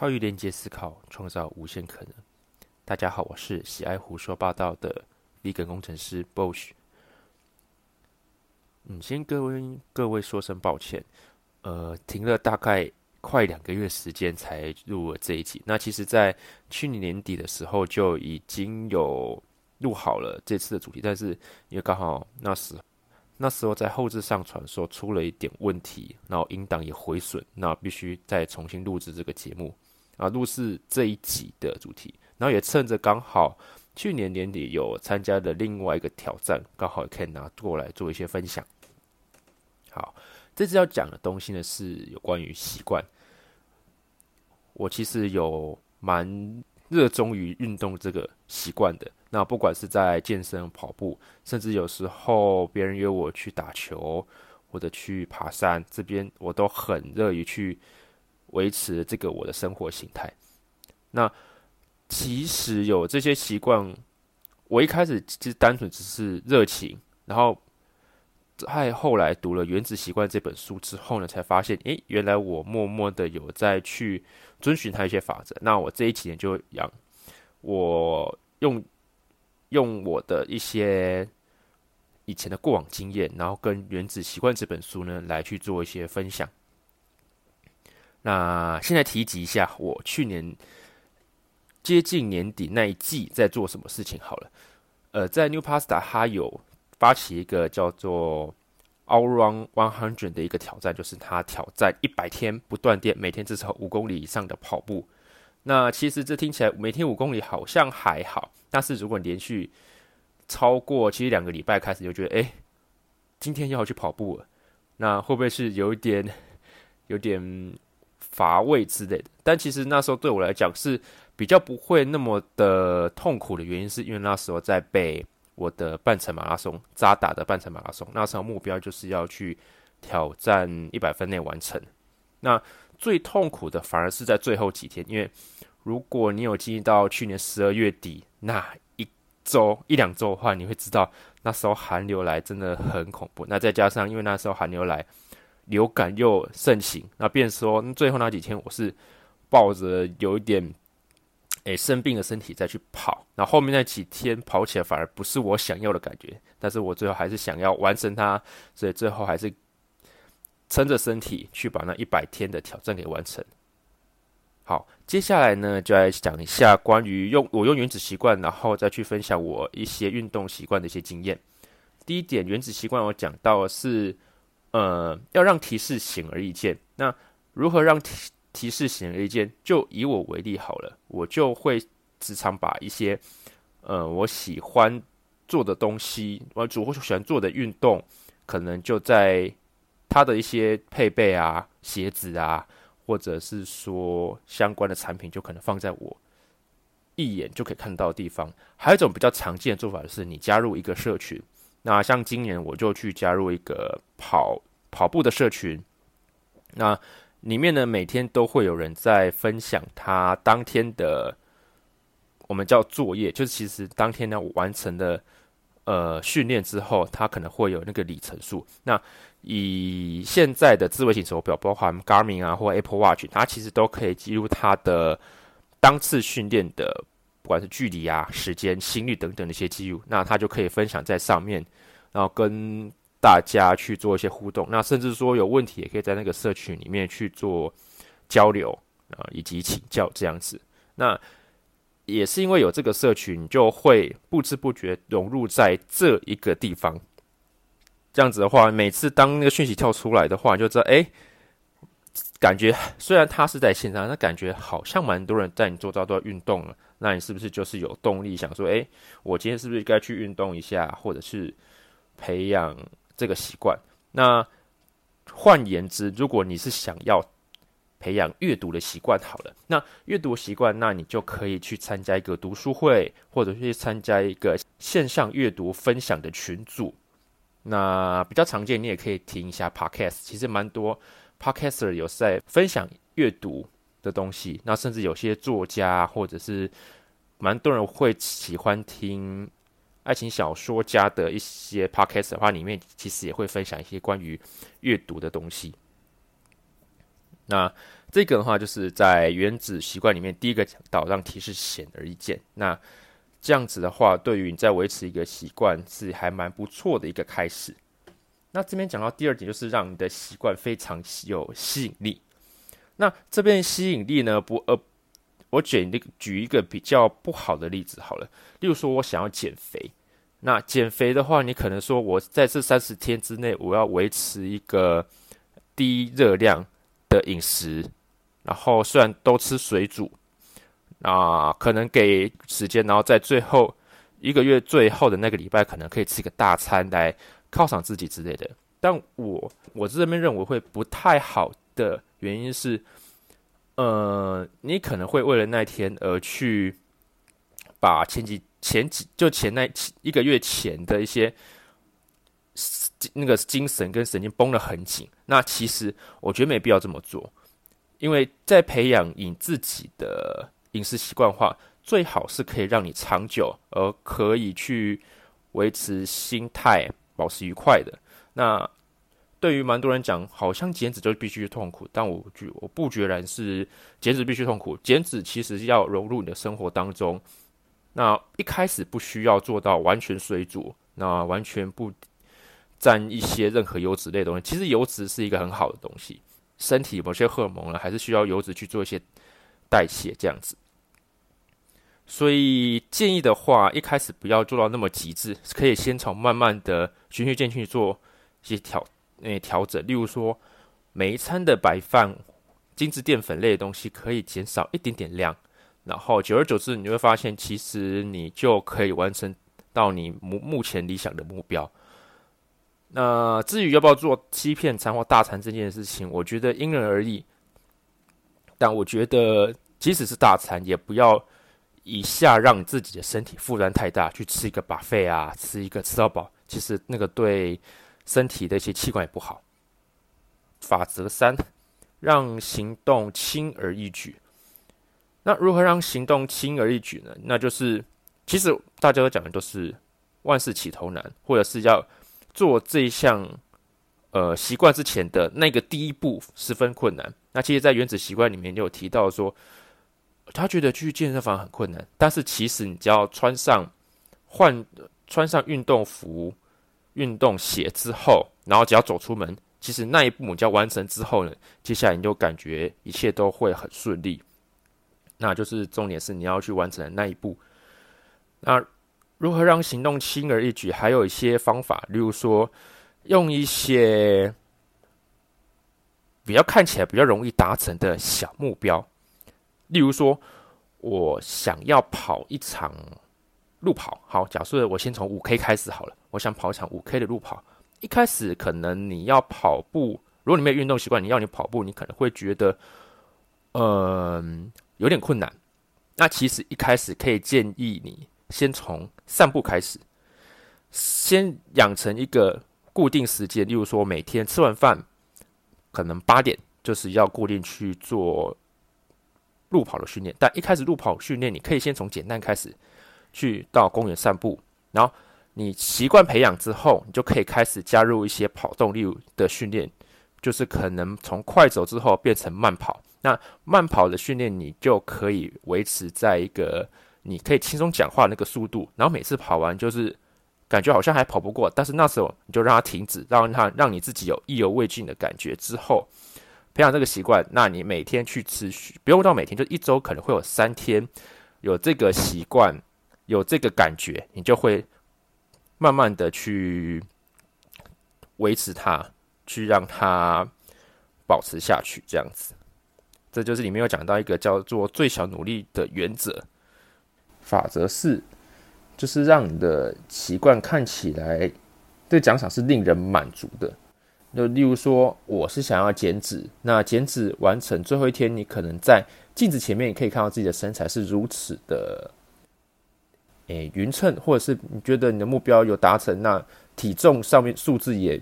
跨域连接思考，创造无限可能。大家好，我是喜爱胡说八道的离岗工程师 Bosch。嗯，先各位各位说声抱歉，呃，停了大概快两个月时间才录了这一集。那其实，在去年年底的时候就已经有录好了这次的主题，但是因为刚好那时那时候在后置上传说出了一点问题，然后音档也毁损，那必须再重新录制这个节目啊，录制这一集的主题。然后也趁着刚好去年年底有参加的另外一个挑战，刚好也可以拿过来做一些分享。好，这次要讲的东西呢是有关于习惯。我其实有蛮热衷于运动这个习惯的。那不管是在健身、跑步，甚至有时候别人约我去打球或者去爬山，这边我都很乐于去维持这个我的生活形态。那其实有这些习惯，我一开始其实单纯只是热情，然后在后来读了《原子习惯》这本书之后呢，才发现，诶，原来我默默的有在去遵循它一些法则。那我这一几年就养我用。用我的一些以前的过往经验，然后跟《原子习惯》这本书呢来去做一些分享。那现在提及一下，我去年接近年底那一季在做什么事情好了。呃，在 New Pasta 它有发起一个叫做 All Run One Hundred 的一个挑战，就是它挑战一百天不断电，每天至少五公里以上的跑步。那其实这听起来每天五公里好像还好，但是如果连续超过其实两个礼拜开始就觉得，哎，今天要去跑步了，那会不会是有一点有点乏味之类的？但其实那时候对我来讲是比较不会那么的痛苦的原因，是因为那时候在被我的半程马拉松扎打的半程马拉松，那时候目标就是要去挑战一百分内完成。那最痛苦的反而是在最后几天，因为如果你有经历到去年十二月底那一周一两周的话，你会知道那时候寒流来真的很恐怖。那再加上因为那时候寒流来，流感又盛行，那变说最后那几天我是抱着有一点诶生病的身体再去跑，那后面那几天跑起来反而不是我想要的感觉，但是我最后还是想要完成它，所以最后还是。撑着身体去把那一百天的挑战给完成。好，接下来呢，就来讲一下关于用我用原子习惯，然后再去分享我一些运动习惯的一些经验。第一点，原子习惯我讲到是，呃，要让提示显而易见。那如何让提提示显而易见？就以我为例好了，我就会时常把一些，呃，我喜欢做的东西，我主或喜欢做的运动，可能就在。它的一些配备啊、鞋子啊，或者是说相关的产品，就可能放在我一眼就可以看到的地方。还有一种比较常见的做法是，你加入一个社群。那像今年我就去加入一个跑跑步的社群，那里面呢每天都会有人在分享他当天的我们叫作业，就是其实当天呢我完成的呃训练之后，他可能会有那个里程数。那以现在的智慧型手表，包含 Garmin 啊或 Apple Watch，它其实都可以记录它的当次训练的，不管是距离啊、时间、心率等等的一些记录，那它就可以分享在上面，然后跟大家去做一些互动。那甚至说有问题，也可以在那个社群里面去做交流啊，以及请教这样子。那也是因为有这个社群，就会不知不觉融入在这一个地方。这样子的话，每次当那个讯息跳出来的话，就知道，哎，感觉虽然他是在线上，但感觉好像蛮多人在你做到都要运动了。那你是不是就是有动力想说，哎，我今天是不是该去运动一下，或者是培养这个习惯？那换言之，如果你是想要培养阅读的习惯，好了，那阅读习惯，那你就可以去参加一个读书会，或者去参加一个线上阅读分享的群组。那比较常见，你也可以听一下 podcast，其实蛮多 podcaster 有在分享阅读的东西。那甚至有些作家或者是蛮多人会喜欢听爱情小说家的一些 podcast 的话，里面其实也会分享一些关于阅读的东西。那这个的话，就是在原子习惯里面第一个讲到，让提示显而易见。那这样子的话，对于你在维持一个习惯是还蛮不错的一个开始。那这边讲到第二点，就是让你的习惯非常有吸引力。那这边吸引力呢，不呃，我举一个举一个比较不好的例子好了。例如说，我想要减肥，那减肥的话，你可能说我在这三十天之内，我要维持一个低热量的饮食，然后虽然都吃水煮。那可能给时间，然后在最后一个月最后的那个礼拜，可能可以吃一个大餐来犒赏自己之类的。但我我这边认为会不太好的原因是，呃，你可能会为了那一天而去把前几前几就前那一个月前的一些那个精神跟神经绷得很紧。那其实我觉得没必要这么做，因为在培养你自己的。饮食习惯化最好是可以让你长久，而可以去维持心态保持愉快的。那对于蛮多人讲，好像减脂就必须痛苦，但我觉我不觉然是减脂必须痛苦。减脂其实要融入你的生活当中。那一开始不需要做到完全水煮，那完全不沾一些任何油脂类东西。其实油脂是一个很好的东西，身体某些荷尔蒙呢，还是需要油脂去做一些代谢，这样子。所以建议的话，一开始不要做到那么极致，可以先从慢慢的循序渐进做一些调诶调整。例如说，每一餐的白饭、精致淀粉类的东西可以减少一点点量，然后久而久之，你会发现其实你就可以完成到你目目前理想的目标。那至于要不要做欺骗餐或大餐这件事情，我觉得因人而异。但我觉得即使是大餐，也不要。以下让自己的身体负担太大，去吃一个把肺啊，吃一个吃到饱，其实那个对身体的一些器官也不好。法则三，让行动轻而易举。那如何让行动轻而易举呢？那就是其实大家都讲的都是万事起头难，或者是要做这一项呃习惯之前的那个第一步十分困难。那其实，在原子习惯里面就有提到说。他觉得去健身房很困难，但是其实你只要穿上换穿上运动服、运动鞋之后，然后只要走出门，其实那一步你就要完成之后呢，接下来你就感觉一切都会很顺利。那就是重点是你要去完成的那一步。那如何让行动轻而易举？还有一些方法，例如说用一些比较看起来比较容易达成的小目标。例如说，我想要跑一场路跑。好，假设我先从五 K 开始好了。我想跑一场五 K 的路跑。一开始可能你要跑步，如果你没有运动习惯，你要你跑步，你可能会觉得，嗯，有点困难。那其实一开始可以建议你先从散步开始，先养成一个固定时间。例如说，每天吃完饭，可能八点就是要固定去做。路跑的训练，但一开始路跑训练，你可以先从简单开始，去到公园散步，然后你习惯培养之后，你就可以开始加入一些跑动力的训练，就是可能从快走之后变成慢跑。那慢跑的训练，你就可以维持在一个你可以轻松讲话那个速度，然后每次跑完就是感觉好像还跑不过，但是那时候你就让它停止，让它让你自己有意犹未尽的感觉之后。培养这个习惯，那你每天去持续，不用到每天，就一周可能会有三天有这个习惯，有这个感觉，你就会慢慢的去维持它，去让它保持下去，这样子。这就是里面有讲到一个叫做最小努力的原则法则四，就是让你的习惯看起来对奖赏是令人满足的。就例如说，我是想要减脂，那减脂完成最后一天，你可能在镜子前面，你可以看到自己的身材是如此的，诶匀称，或者是你觉得你的目标有达成，那体重上面数字也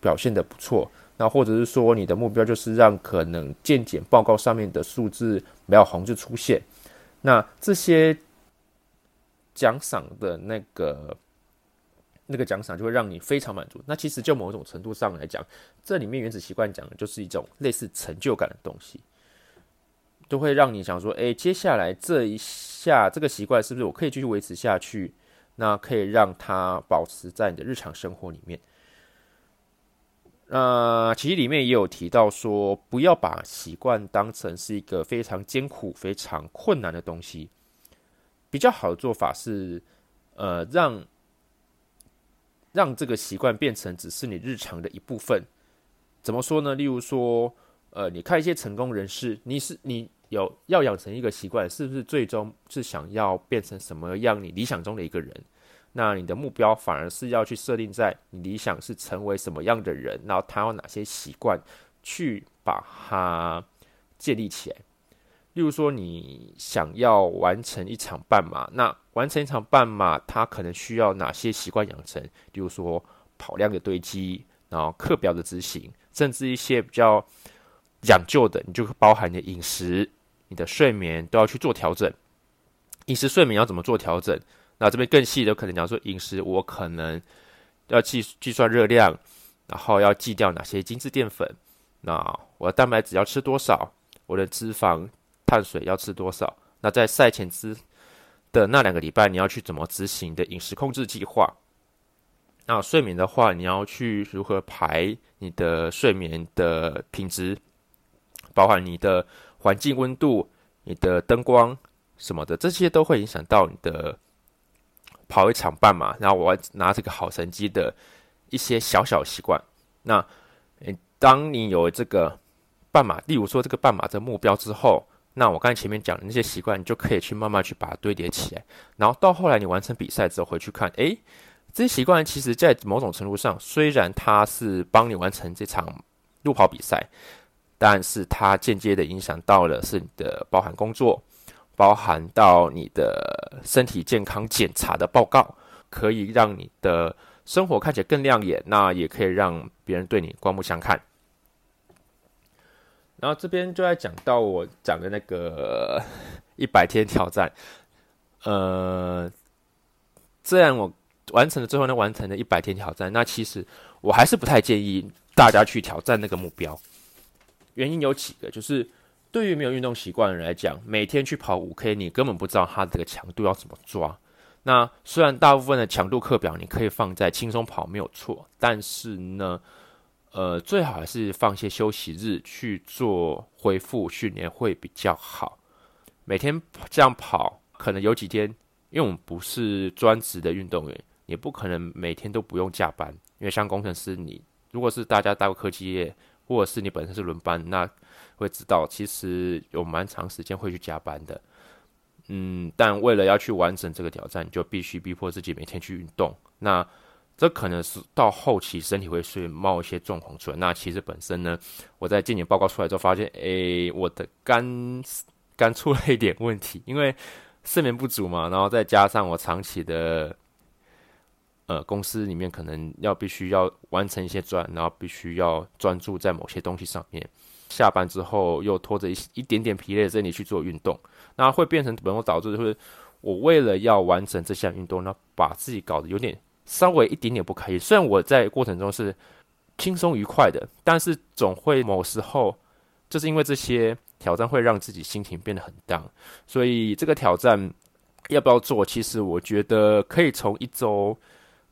表现的不错，那或者是说你的目标就是让可能健检报告上面的数字没有红字出现，那这些奖赏的那个。那个奖赏就会让你非常满足。那其实就某种程度上来讲，这里面原子习惯讲的就是一种类似成就感的东西。就会让你想说，哎，接下来这一下这个习惯是不是我可以继续维持下去？那可以让它保持在你的日常生活里面。那其实里面也有提到说，不要把习惯当成是一个非常艰苦、非常困难的东西。比较好的做法是，呃，让让这个习惯变成只是你日常的一部分。怎么说呢？例如说，呃，你看一些成功人士，你是你有要养成一个习惯，是不是最终是想要变成什么样你理想中的一个人？那你的目标反而是要去设定在你理想是成为什么样的人，然后他有哪些习惯，去把它建立起来。例如说，你想要完成一场半马，那完成一场半马，它可能需要哪些习惯养成？例如说，跑量的堆积，然后课表的执行，甚至一些比较讲究的，你就包含你的饮食、你的睡眠都要去做调整。饮食、睡眠要怎么做调整？那这边更细的，可能讲说饮食，我可能要计计算热量，然后要记掉哪些精致淀粉。那我的蛋白质要吃多少？我的脂肪、碳水要吃多少？那在赛前之的那两个礼拜，你要去怎么执行你的饮食控制计划？那睡眠的话，你要去如何排你的睡眠的品质，包含你的环境温度、你的灯光什么的，这些都会影响到你的。跑一场半马，然后我要拿这个好成绩的一些小小习惯。那，当你有这个半马，例如说这个半马的目标之后，那我刚才前面讲的那些习惯，你就可以去慢慢去把它堆叠起来。然后到后来你完成比赛之后回去看，诶，这些习惯其实在某种程度上，虽然它是帮你完成这场路跑比赛，但是它间接的影响到了是你的包含工作。包含到你的身体健康检查的报告，可以让你的生活看起来更亮眼，那也可以让别人对你刮目相看。然后这边就在讲到我讲的那个一百天挑战，呃，这样我完成了最后呢，完成了一百天挑战，那其实我还是不太建议大家去挑战那个目标，原因有几个，就是。对于没有运动习惯的人来讲，每天去跑五 K，你根本不知道它这个强度要怎么抓。那虽然大部分的强度课表你可以放在轻松跑没有错，但是呢，呃，最好还是放些休息日去做恢复训练会比较好。每天这样跑，可能有几天，因为我们不是专职的运动员，也不可能每天都不用加班。因为像工程师，你如果是大家待过科技业，或者是你本身是轮班，那会知道，其实有蛮长时间会去加班的，嗯，但为了要去完成这个挑战，就必须逼迫自己每天去运动。那这可能是到后期身体会是冒一些状况出来。那其实本身呢，我在健检报告出来之后发现，诶，我的肝肝出了一点问题，因为睡眠不足嘛，然后再加上我长期的，呃，公司里面可能要必须要完成一些专，然后必须要专注在某些东西上面。下班之后又拖着一一点点疲累的身体去做运动，那会变成本末导致，就是我为了要完成这项运动，那把自己搞得有点稍微一点点不开心。虽然我在过程中是轻松愉快的，但是总会某时候就是因为这些挑战会让自己心情变得很 down。所以这个挑战要不要做？其实我觉得可以从一周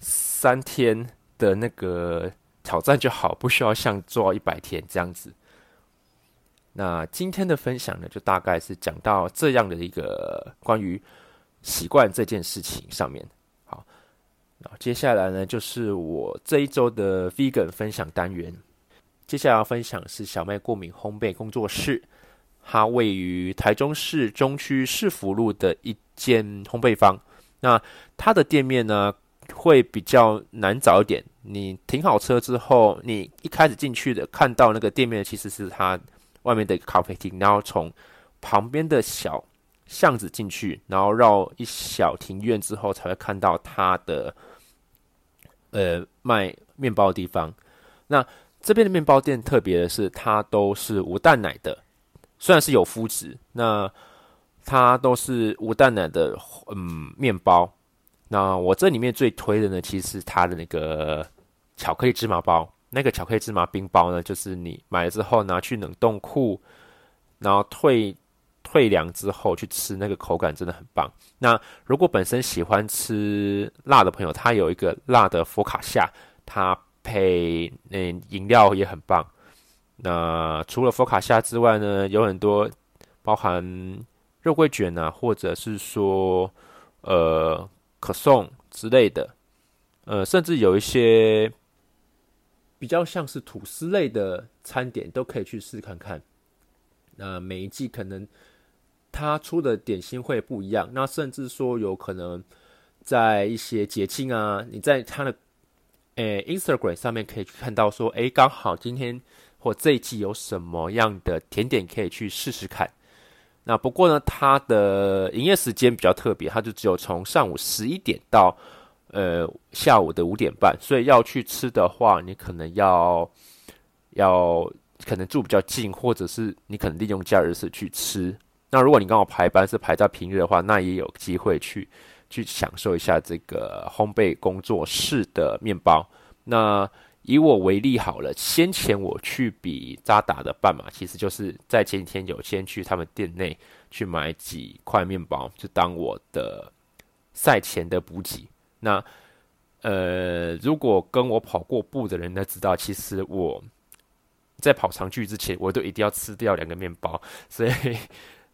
三天的那个挑战就好，不需要像做一百天这样子。那今天的分享呢，就大概是讲到这样的一个关于习惯这件事情上面。好，接下来呢，就是我这一周的 vegan 分享单元。接下来要分享是小麦过敏烘焙工作室，它位于台中市中区市福路的一间烘焙坊。那它的店面呢，会比较难找一点。你停好车之后，你一开始进去的看到那个店面，其实是它。外面的一个咖啡厅，然后从旁边的小巷子进去，然后绕一小庭院之后，才会看到它的呃卖面包的地方。那这边的面包店特别的是，它都是无蛋奶的，虽然是有麸质，那它都是无蛋奶的嗯面包。那我这里面最推的呢，其实是它的那个巧克力芝麻包。那个巧克力芝麻冰包呢，就是你买了之后拿去冷冻库，然后退退凉之后去吃，那个口感真的很棒。那如果本身喜欢吃辣的朋友，它有一个辣的佛卡夏，它配那饮料也很棒。那除了佛卡夏之外呢，有很多包含肉桂卷啊，或者是说呃可颂之类的，呃，甚至有一些比较像是吐司类的餐点，都可以去试看看。那每一季可能他出的点心会不一样，那甚至说有可能在一些节庆啊，你在他的诶 Instagram 上面可以去看到说，诶，刚好今天或这一季有什么样的甜点可以去试试看。那不过呢，它的营业时间比较特别，它就只有从上午十一点到呃下午的五点半，所以要去吃的话，你可能要要。可能住比较近，或者是你可能利用假日是去吃。那如果你刚好排班是排在平日的话，那也有机会去去享受一下这个烘焙工作室的面包。那以我为例好了，先前我去比扎达的半马，其实就是在前几天有先去他们店内去买几块面包，就当我的赛前的补给。那呃，如果跟我跑过步的人都知道，其实我。在跑长距之前，我都一定要吃掉两个面包，所以，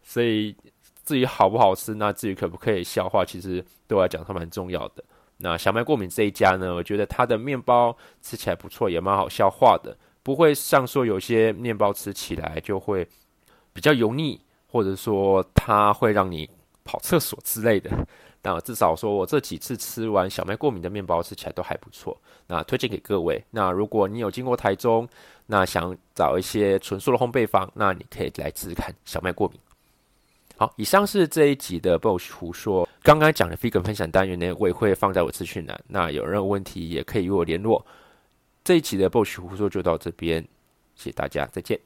所以至于好不好吃，那至于可不可以消化，其实对我来讲，它蛮重要的。那小麦过敏这一家呢，我觉得它的面包吃起来不错，也蛮好消化的，不会像说有些面包吃起来就会比较油腻，或者说它会让你跑厕所之类的。那至少说我这几次吃完小麦过敏的面包吃起来都还不错，那推荐给各位。那如果你有经过台中，那想找一些纯素的烘焙坊，那你可以来试试看小麦过敏。好，以上是这一集的 BOSS 胡说。刚刚讲的 figure 分享单元呢，我也会放在我资讯栏。那有任何问题也可以与我联络。这一集的 BOSS 胡说就到这边，谢谢大家，再见。